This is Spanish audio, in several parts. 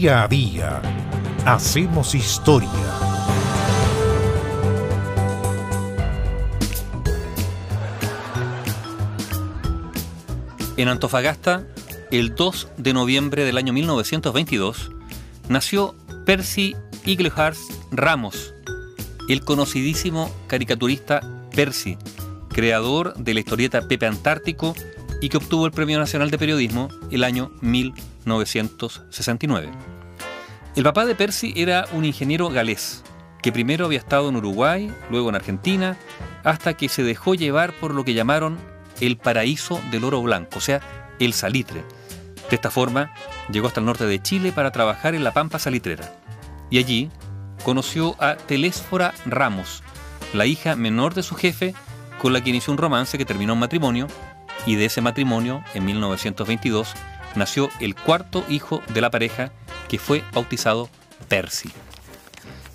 Día a día hacemos historia. En Antofagasta, el 2 de noviembre del año 1922, nació Percy Iglehart Ramos, el conocidísimo caricaturista Percy, creador de la historieta Pepe Antártico y que obtuvo el Premio Nacional de Periodismo el año 1969. El papá de Percy era un ingeniero galés, que primero había estado en Uruguay, luego en Argentina, hasta que se dejó llevar por lo que llamaron el paraíso del oro blanco, o sea, el salitre. De esta forma, llegó hasta el norte de Chile para trabajar en la Pampa Salitrera. Y allí conoció a Telésfora Ramos, la hija menor de su jefe, con la que inició un romance que terminó en matrimonio y de ese matrimonio, en 1922, nació el cuarto hijo de la pareja, que fue bautizado Percy.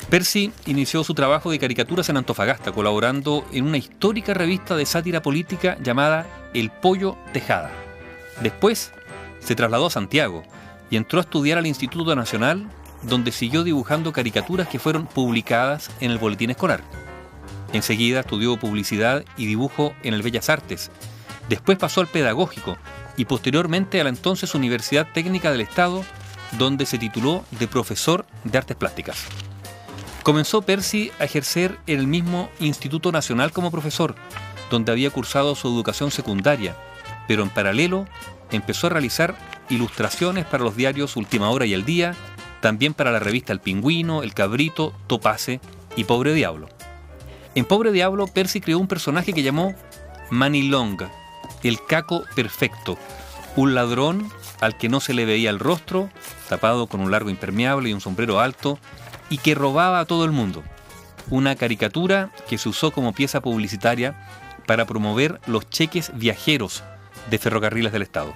Percy inició su trabajo de caricaturas en Antofagasta, colaborando en una histórica revista de sátira política llamada El Pollo Tejada. Después se trasladó a Santiago y entró a estudiar al Instituto Nacional, donde siguió dibujando caricaturas que fueron publicadas en el Boletín Escolar. Enseguida estudió publicidad y dibujo en el Bellas Artes, Después pasó al pedagógico y posteriormente a la entonces Universidad Técnica del Estado, donde se tituló de profesor de artes plásticas. Comenzó Percy a ejercer en el mismo Instituto Nacional como profesor, donde había cursado su educación secundaria, pero en paralelo empezó a realizar ilustraciones para los diarios Última Hora y El Día, también para la revista El Pingüino, El Cabrito, Topace y Pobre Diablo. En Pobre Diablo, Percy creó un personaje que llamó Long el caco perfecto, un ladrón al que no se le veía el rostro, tapado con un largo impermeable y un sombrero alto, y que robaba a todo el mundo. Una caricatura que se usó como pieza publicitaria para promover los cheques viajeros de ferrocarriles del Estado.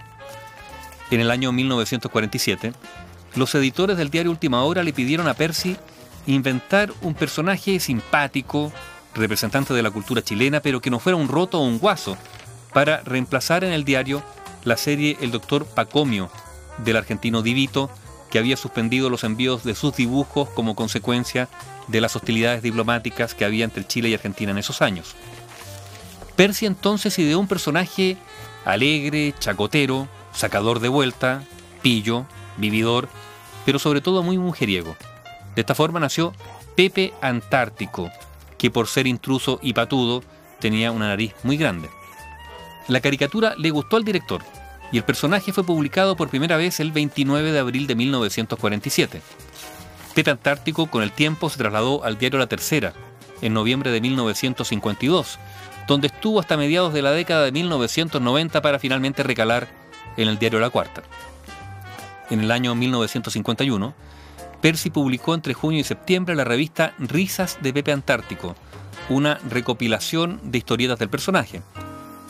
En el año 1947, los editores del diario Última Hora le pidieron a Percy inventar un personaje simpático, representante de la cultura chilena, pero que no fuera un roto o un guaso, para reemplazar en el diario la serie El Doctor Pacomio del argentino Divito, que había suspendido los envíos de sus dibujos como consecuencia de las hostilidades diplomáticas que había entre Chile y Argentina en esos años. Percy entonces ideó un personaje alegre, chacotero, sacador de vuelta, pillo, vividor, pero sobre todo muy mujeriego. De esta forma nació Pepe Antártico, que por ser intruso y patudo tenía una nariz muy grande. La caricatura le gustó al director y el personaje fue publicado por primera vez el 29 de abril de 1947. Pepe Antártico con el tiempo se trasladó al diario La Tercera en noviembre de 1952, donde estuvo hasta mediados de la década de 1990 para finalmente recalar en el diario La Cuarta. En el año 1951, Percy publicó entre junio y septiembre la revista Risas de Pepe Antártico, una recopilación de historietas del personaje,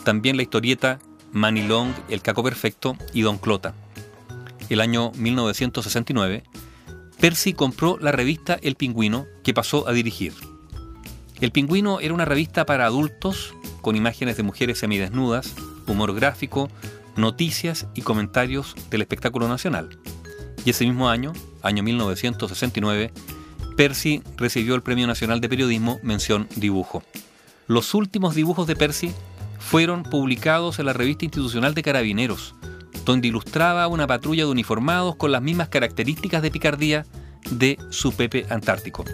también la historieta Manilong, El Caco Perfecto y Don Clota. El año 1969, Percy compró la revista El Pingüino que pasó a dirigir. El Pingüino era una revista para adultos con imágenes de mujeres semidesnudas, humor gráfico, noticias y comentarios del espectáculo nacional. Y ese mismo año, año 1969, Percy recibió el Premio Nacional de Periodismo mención dibujo. Los últimos dibujos de Percy fueron publicados en la revista institucional de Carabineros, donde ilustraba una patrulla de uniformados con las mismas características de picardía de su Pepe Antártico.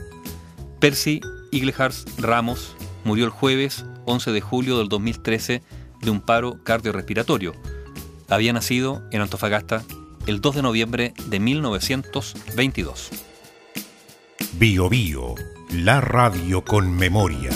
Percy Iglehart Ramos murió el jueves 11 de julio del 2013 de un paro cardiorrespiratorio. Había nacido en Antofagasta el 2 de noviembre de 1922. Bio Bio, la radio con memoria.